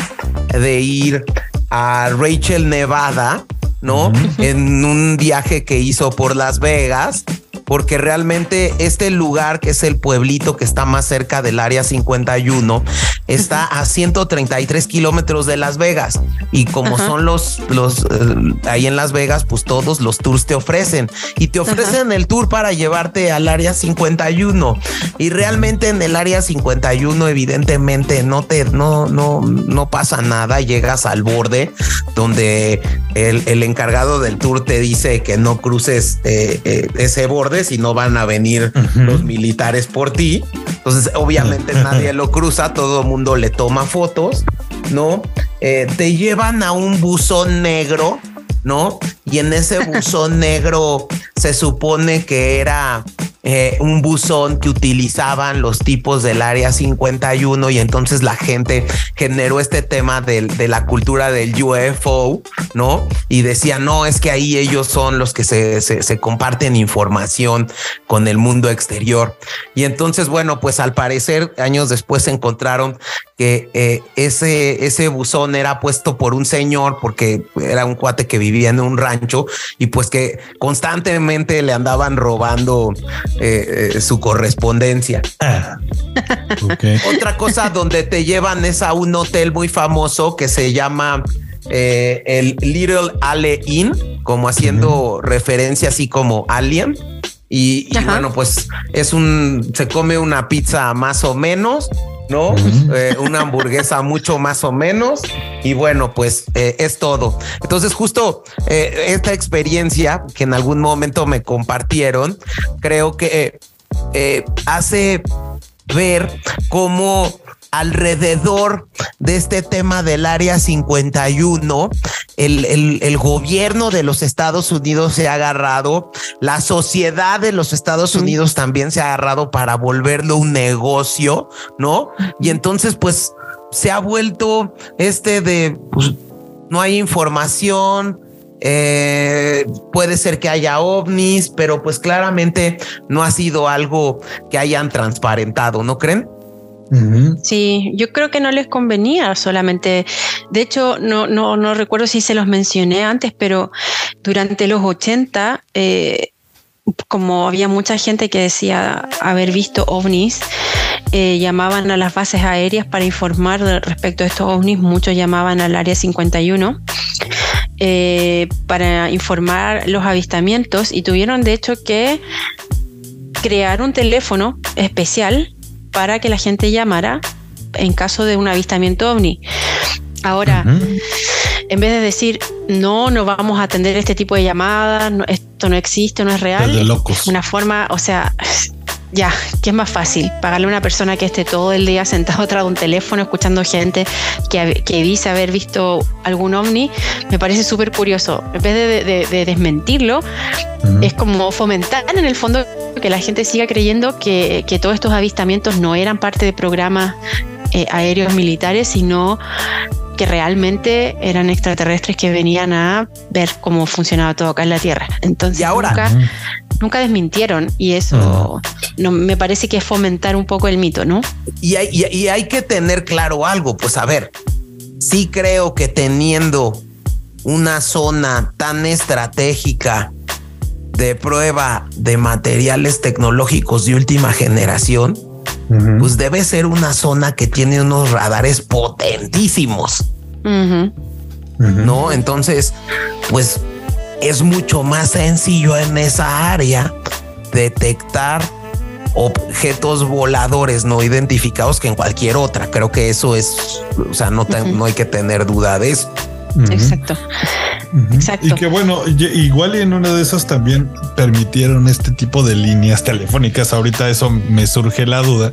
de ir a Rachel, Nevada, ¿no? En un viaje que hizo por Las Vegas porque realmente este lugar, que es el pueblito que está más cerca del área 51, está a 133 kilómetros de Las Vegas. Y como son los, los eh, ahí en Las Vegas, pues todos los tours te ofrecen y te ofrecen el tour para llevarte al área 51. Y realmente en el área 51, evidentemente, no te, no, no, no pasa nada. Llegas al borde donde el, el encargado del tour te dice que no cruces eh, eh, ese borde y no van a venir los militares por ti. Entonces, obviamente *laughs* nadie lo cruza, todo el mundo le toma fotos, ¿no? Eh, te llevan a un buzón negro, ¿no? Y en ese buzón *laughs* negro se supone que era eh, un buzón que utilizaban los tipos del área 51 y entonces la gente generó este tema de, la cultura del UFO, ¿no? Y decía, no, es que ahí ellos son los que se, comparten información con el mundo exterior. Y entonces, bueno, pues al parecer años después se encontraron que eh, ese, ese buzón era puesto por un señor porque era un cuate que vivía en un rancho y pues que constantemente le andaban robando eh, eh, su correspondencia. *laughs* Otra cosa donde te llevan es a un hotel muy famoso que se llama el Little Ale Inn, como haciendo referencia así como Alien. Y, y, bueno, pues es un, se come una pizza más o menos ¿no? Eh, una hamburguesa mucho más o menos. Y bueno, pues eh, es todo. Entonces, justo eh, esta experiencia que en algún momento me compartieron, creo que hace ver cómo alrededor de este tema del Área 51, el, el, gobierno de los Estados Unidos se ha agarrado, la sociedad de los Estados Unidos también se ha agarrado para volverlo un negocio, ¿no? Y entonces, pues, se ha vuelto este de, pues, no hay información, eh, puede ser que haya ovnis, pero pues claramente no ha sido algo que hayan transparentado, ¿no creen? Sí, yo creo que no les convenía solamente. De hecho, no, no, no recuerdo si se los mencioné antes, pero durante los 80, eh, como había mucha gente que decía haber visto ovnis, eh, llamaban a las bases aéreas para informar respecto a estos ovnis. Muchos llamaban al área 51 eh, para informar los avistamientos y tuvieron de hecho que crear un teléfono especial para que la gente llamara en caso de un avistamiento ovni. Ahora, en vez de decir, no, no vamos a atender este tipo de llamadas, esto no existe, no es real, de locos. una forma, o sea, ya, ¿qué es más fácil? Pagarle a una persona que esté todo el día sentado atrás de un teléfono escuchando gente que, que dice haber visto algún ovni, me parece súper curioso. En vez de, desmentirlo, es como fomentar en el fondo que la gente siga creyendo que, todos estos avistamientos no eran parte de programas eh, aéreos militares, sino que realmente eran extraterrestres que venían a ver cómo funcionaba todo acá en la Tierra. Entonces, ahora? nunca desmintieron y eso no, me parece que es fomentar un poco el mito, ¿no? Y hay, y hay que tener claro algo, pues a ver, sí creo que teniendo una zona tan estratégica de prueba de materiales tecnológicos de última generación, pues debe ser una zona que tiene unos radares potentísimos. No, entonces, pues es mucho más sencillo en esa área detectar objetos voladores no identificados que en cualquier otra. Creo que eso es, o sea, no, no hay que tener duda de eso. Exacto. Exacto. Y que bueno, igual y en una de esas también permitieron este tipo de líneas telefónicas. Ahorita eso me surge la duda.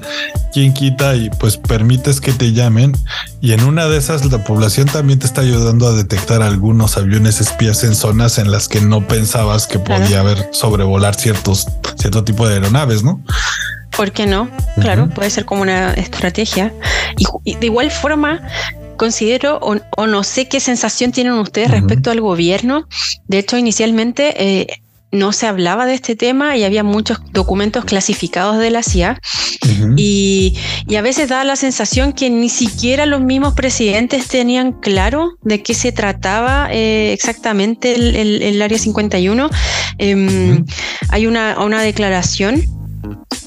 ¿Quién quita y pues permites que te llamen? Y en una de esas la población también te está ayudando a detectar algunos aviones espías en zonas en las que no pensabas que podía haber sobrevolar ciertos, cierto tipo de aeronaves, ¿no? ¿Por qué no? Claro, puede ser como una estrategia. y de igual forma, considero o, no sé qué sensación tienen ustedes respecto al gobierno. De hecho, inicialmente eh, no se hablaba de este tema y había muchos documentos clasificados de la CIA y, a veces da la sensación que ni siquiera los mismos presidentes tenían claro de qué se trataba eh, exactamente el, Área 51. Em, hay una, una declaración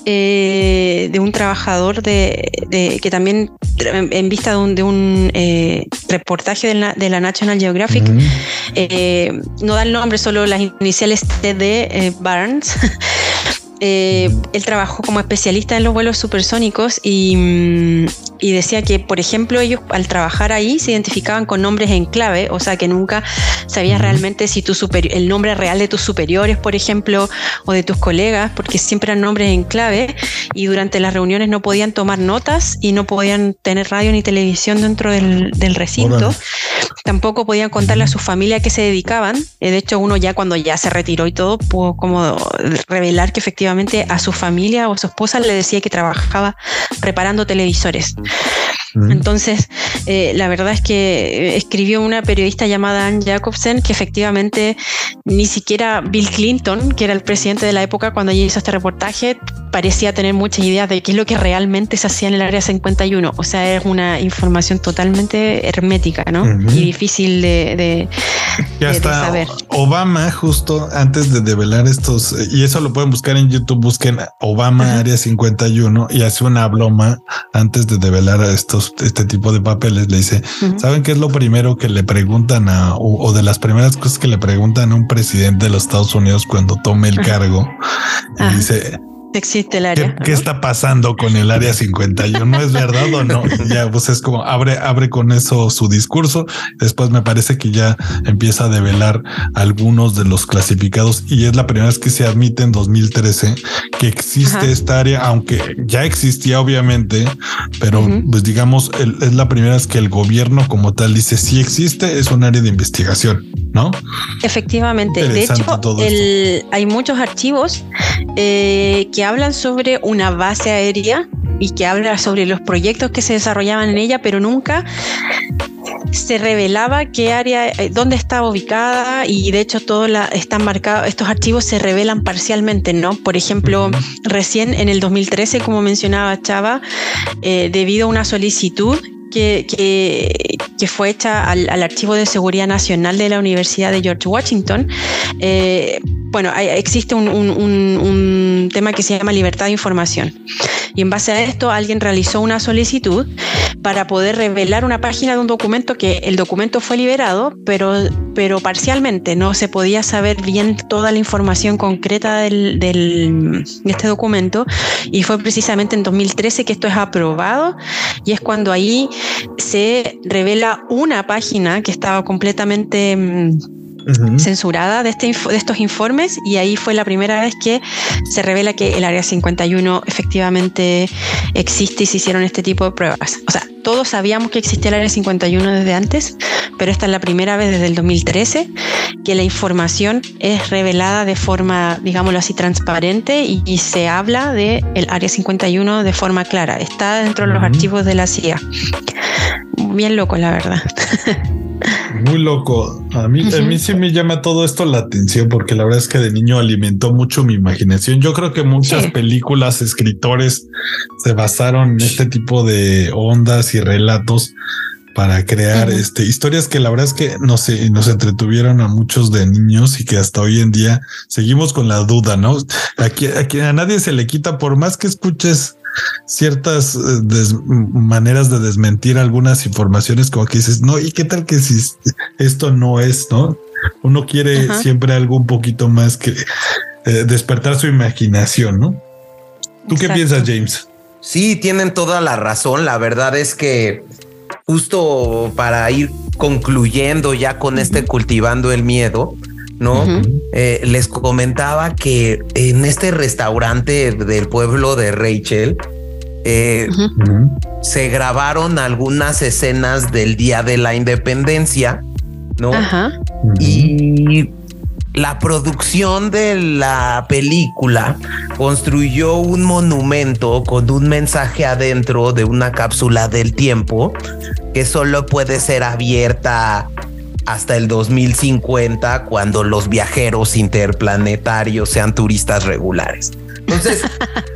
eh, de un trabajador de, que también en, vista de un, eh, reportaje de la, National Geographic eh, no da el nombre solo las iniciales de Barnes. *laughs* Él trabajó como especialista en los vuelos supersónicos mm, y, decía que, por ejemplo, ellos al trabajar ahí se identificaban con nombres en clave, o sea que nunca sabías realmente si tu el nombre real de tus superiores, por ejemplo, o de tus colegas, porque siempre eran nombres en clave y durante las reuniones no podían tomar notas y no podían tener radio ni televisión dentro del, recinto. Tampoco podían contarle a su familia a qué se dedicaban. Eh, de hecho, uno ya cuando ya se retiró y todo, pudo como revelar que efectivamente a su familia o a su esposa le decía que trabajaba reparando televisores. Entonces, eh, la verdad es que escribió una periodista llamada Ann Jacobsen que efectivamente ni siquiera Bill Clinton, que era el presidente de la época cuando ella hizo este reportaje, parecía tener muchas ideas de qué es lo que realmente se hacía en el área 51. O sea, es una información totalmente hermética, ¿no? Y difícil de, de, saber. Obama, justo antes de develar estos, y eso lo pueden buscar en YouTube, busquen Obama Área 51 y hace una broma antes de develar estos, este tipo de papeles. Le dice, ¿saben qué es lo primero que le preguntan a, o, de las primeras cosas que le preguntan a un presidente de los Estados Unidos cuando tome el cargo? Y dice, existe el área. ¿Qué, está pasando con el área 51? ¿Es verdad o no? *laughs* Ya, pues es como abre, abre con eso su discurso. Después me parece que ya empieza a develar algunos de los clasificados y es la primera vez que se admite en 2013 que existe esta área, aunque ya existía obviamente, pero pues digamos, es la primera vez que el gobierno como tal dice si existe, es un área de investigación, ¿no? Efectivamente. De hecho, hay muchos archivos eh, que hablan sobre una base aérea y que habla sobre los proyectos que se desarrollaban en ella, pero nunca se revelaba qué área, eh, dónde estaba ubicada y de hecho todo la, están marcados, estos archivos se revelan parcialmente, ¿no? Por ejemplo, recién en el 2013, como mencionaba Chava, eh, debido a una solicitud que, que, fue hecha al, Archivo de Seguridad Nacional de la Universidad de George Washington, eh, bueno, existe un, tema que se llama libertad de información. Y en base a esto, alguien realizó una solicitud para poder revelar una página de un documento que el documento fue liberado, pero, pero parcialmente no se podía saber bien toda la información concreta del, del, de este documento. Y fue precisamente en 2013 que esto es aprobado y es cuando ahí se revela una página que estaba completamente censurada de, este, de estos informes y ahí fue la primera vez que se revela que el Área 51 efectivamente existe y se hicieron este tipo de pruebas. O sea, todos sabíamos que existía el Área 51 desde antes, pero esta es la primera vez desde el 2013 que la información es revelada de forma, digámoslo así, transparente y, se habla del el Área 51 de forma clara. Está dentro de los archivos de la CIA. Bien loco, la verdad. *laughs* Muy loco. A mí, a mí sí me llama todo esto la atención porque la verdad es que de niño alimentó mucho mi imaginación. Yo creo que muchas películas, escritores se basaron en este tipo de ondas y relatos para crear este, historias que la verdad es que no sé, nos entretuvieron a muchos de niños y que hasta hoy en día seguimos con la duda, ¿no? Aquí, aquí a nadie se le quita por más que escuches ciertas eh, maneras de desmentir algunas informaciones como que dices, no, ¿y qué tal que si esto no es, no? Uno quiere siempre algo un poquito más que eh, despertar su imaginación, ¿no? ¿Tú qué piensas, James? Sí, tienen toda la razón. La verdad es que justo para ir concluyendo ya con este cultivando el miedo, ¿no? Eh, les comentaba que en este restaurante del pueblo de Rachel eh, se grabaron algunas escenas del Día de la Independencia, ¿no? Y la producción de la película construyó un monumento con un mensaje adentro de una cápsula del tiempo que solo puede ser abierta hasta el 2050 cuando los viajeros interplanetarios sean turistas regulares. Entonces,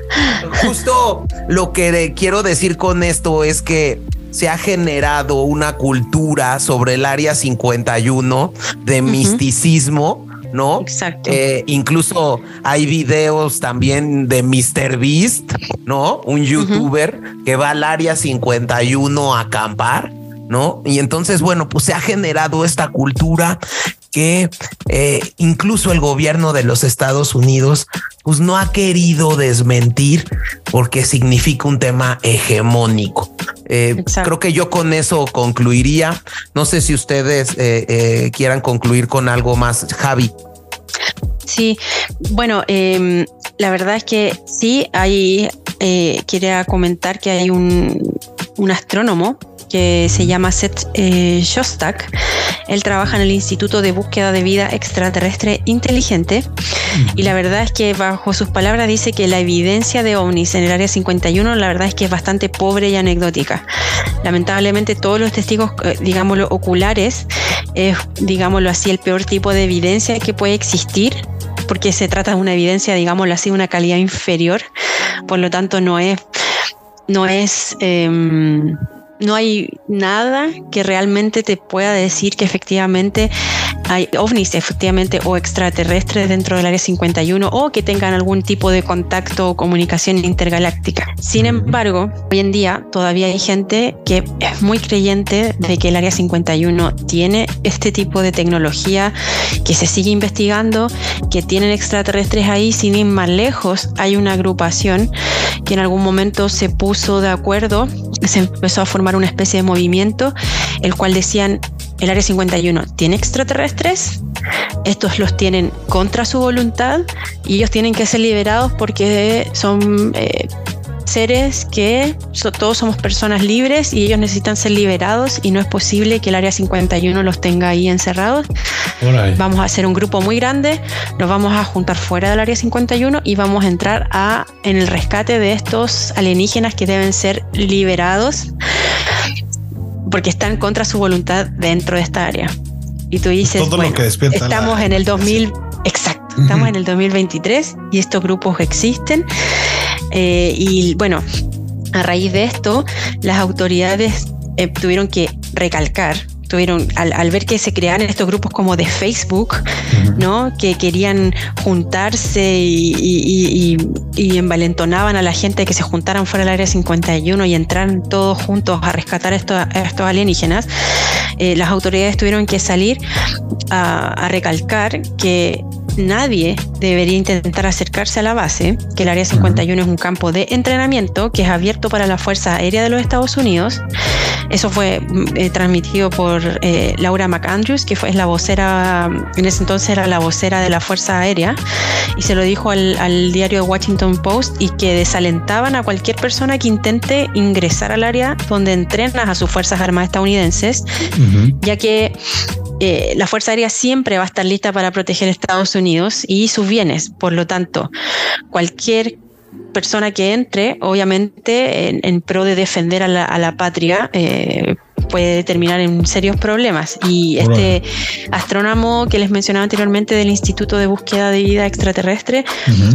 *laughs* justo lo que quiero decir con esto es que se ha generado una cultura sobre el área 51 de misticismo. ¿no? Exacto. Eh, incluso hay videos también de Mr. Beast, ¿no? Un youtuber que va al área 51 a acampar ¿no? Y entonces, bueno, pues se ha generado esta cultura que eh, incluso el gobierno de los Estados Unidos pues no ha querido desmentir porque significa un tema hegemónico. Eh, creo que yo con eso concluiría. No sé si ustedes eh, quieran concluir con algo más, Javi. Sí, bueno, em, la verdad es que sí, hay, quería comentar que hay un, un astrónomo que se llama Seth eh, Shostak. Él trabaja en el Instituto de Búsqueda de Vida Extraterrestre Inteligente y la verdad es que bajo sus palabras dice que la evidencia de ovnis en el área 51 la verdad es que es bastante pobre y anecdótica. Lamentablemente todos los testigos, eh, digámoslo, oculares, es, digámoslo así, el peor tipo de evidencia que puede existir porque se trata de una evidencia, digámoslo así, de una calidad inferior, por lo tanto no es, no es em, no hay nada que realmente te pueda decir que efectivamente hay ovnis, efectivamente, o extraterrestres dentro del área 51 o que tengan algún tipo de contacto o comunicación intergaláctica. Sin embargo, hoy en día todavía hay gente que es muy creyente de que el área 51 tiene este tipo de tecnología, que se sigue investigando, que tienen extraterrestres ahí, sin ir más lejos. Hay una agrupación que en algún momento se puso de acuerdo, se empezó a formar una especie de movimiento, el cual decían, el Área 51 tiene extraterrestres, estos los tienen contra su voluntad y ellos tienen que ser liberados porque son eh, seres que todos somos personas libres y ellos necesitan ser liberados y no es posible que el Área 51 los tenga ahí encerrados. Vamos a hacer un grupo muy grande, nos vamos a juntar fuera del Área 51 y vamos a entrar a, en el rescate de estos alienígenas que deben ser liberados porque están contra su voluntad dentro de esta área. Y tú dices, bueno, estamos en el 2000, exacto, estamos en el 2023 y estos grupos existen. Eh, y bueno, a raíz de esto, las autoridades eh, tuvieron que recalcar tuvieron, al, ver que se creaban estos grupos como de Facebook, ¿no? Que querían juntarse y, envalentonaban a la gente que se juntaran fuera del área 51 y entraran todos juntos a rescatar a estos alienígenas, eh, las autoridades tuvieron que salir a recalcar que nadie debería intentar acercarse a la base, que el Área 51 es un campo de entrenamiento que es abierto para la Fuerza Aérea de los Estados Unidos. Eso fue mm, eh, transmitido por eh, Laura McAndrews, que fue la vocera, en ese entonces era la vocera de la Fuerza Aérea, y se lo dijo al, diario Washington Post y que desalentaban a cualquier persona que intente ingresar al área donde entrenan a sus Fuerzas Armadas estadounidenses, ya que eh, la Fuerza Aérea siempre va a estar lista para proteger Estados Unidos y sus bienes. Por lo tanto, cualquier persona que entre, obviamente, en, pro de defender a la, patria, eh, puede terminar en serios problemas. Y este astrónomo que les mencionaba anteriormente del Instituto de Búsqueda de Vida Extraterrestre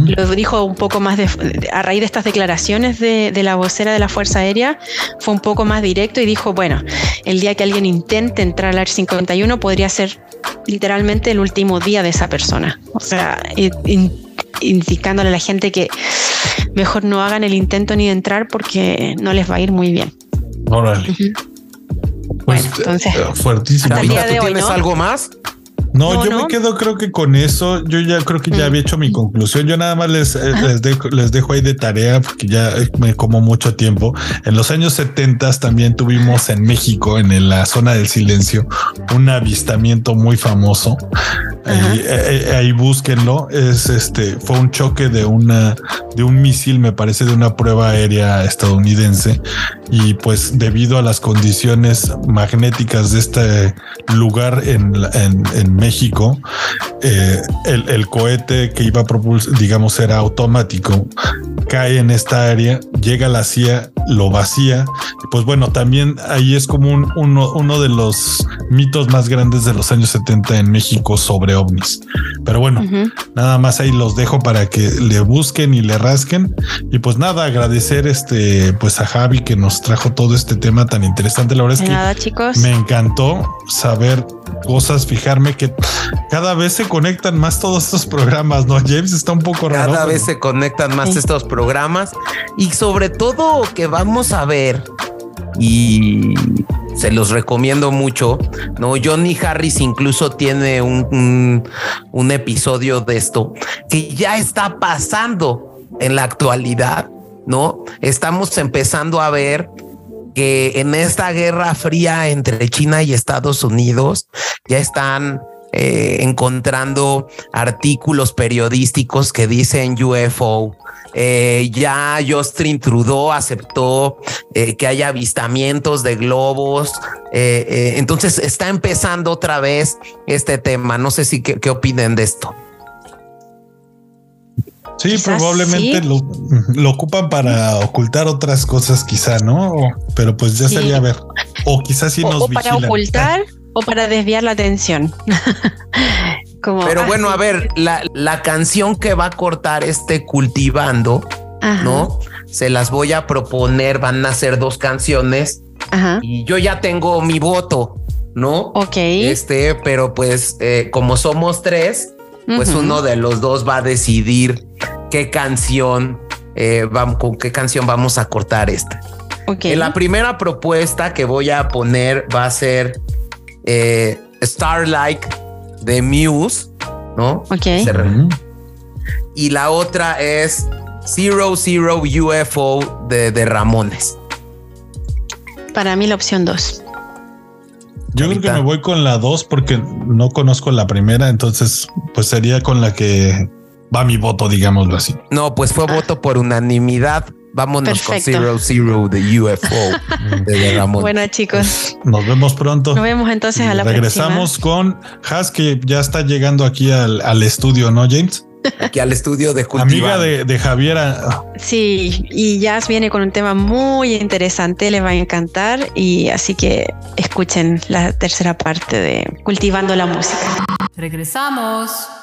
lo dijo un poco más de, a raíz de estas declaraciones de, la vocera de la Fuerza Aérea, fue un poco más directo y dijo, bueno, el día que alguien intente entrar al Área 51 podría ser literalmente el último día de esa persona. O sea, indicándole a la gente que mejor no hagan el intento ni de entrar porque no les va a ir muy bien. Órale. Pues, bueno, entonces, eh, fuertísimo. ¿Tienes algo más? No, yo me quedo creo que con eso, yo ya creo que ya había hecho mi conclusión. Yo nada más les, eh, les, dejo, les dejo ahí de tarea porque ya me como mucho tiempo. En los años 70 también tuvimos en México, en la zona del silencio, un avistamiento muy famoso. Ahí, eh, ahí, búsquenlo. Es este, fue un choque de una, de un misil, me parece, de una prueba aérea estadounidense. Y pues debido a las condiciones magnéticas de este lugar en, en, en México, eh, el, cohete que iba a propulsar, digamos, era automático, cae en esta área, llega a la CIA, lo vacía. Pues bueno, también ahí es como un, uno, uno de los mitos más grandes de los años 70 en México sobre ovnis. Pero bueno, nada más ahí los dejo para que le busquen y le rasquen. Y pues nada, agradecer este, pues a Javi que nos trajo todo este tema tan interesante. La verdad es que nada, chicos. me encantó saber cosas, fijarme que cada vez se conectan más todos estos programas, ¿no? James está un poco raro. Cada vez se conectan más estos programas y sobre todo que vamos a ver y se los recomiendo mucho. No, Johnny Harris incluso tiene un, un, episodio de esto que ya está pasando en la actualidad. No estamos empezando a ver que en esta guerra fría entre China y Estados Unidos ya están eh, encontrando artículos periodísticos que dicen UFO. Eh, ya Justin Trudeau aceptó eh, que haya avistamientos de globos. entonces está empezando otra vez este tema. No sé si qué, opinen de esto. Sí, probablemente Lo, ocupan para ocultar otras cosas, quizá, ¿no? Pero pues ya sería ver. O quizás sí nos o para ocultar o para desviar la atención. *laughs* Pero bueno, a ver, la, canción que va a cortar este cultivando, ¿no? Se las voy a proponer, van a ser dos canciones Y yo ya tengo mi voto, ¿no? Ok. Este, pero pues eh, como somos tres, pues uno de los dos va a decidir qué canción, eh, vamos, con qué canción vamos a cortar esta. Okay. La primera propuesta que voy a poner va a ser eh, Starlight de Muse, ¿no? Ok. Y la otra es Zero Zero UFO de, de Ramones. Para mí la opción 2. Yo creo que me voy con la 2 porque no conozco la primera, entonces pues sería con la que va mi voto, digámoslo así. No, pues fue voto por unanimidad. Vámonos con Zero Zero de UFO *laughs* de Ramón. Bueno, chicos. Nos vemos pronto. Nos vemos entonces a la Regresamos con Has, que ya está llegando aquí al, al estudio, ¿no, James? Aquí al estudio de Amiga de, de Javiera. Sí, y Jazz viene con un tema muy interesante, le va a encantar y así que escuchen la tercera parte de Cultivando la Música. Regresamos.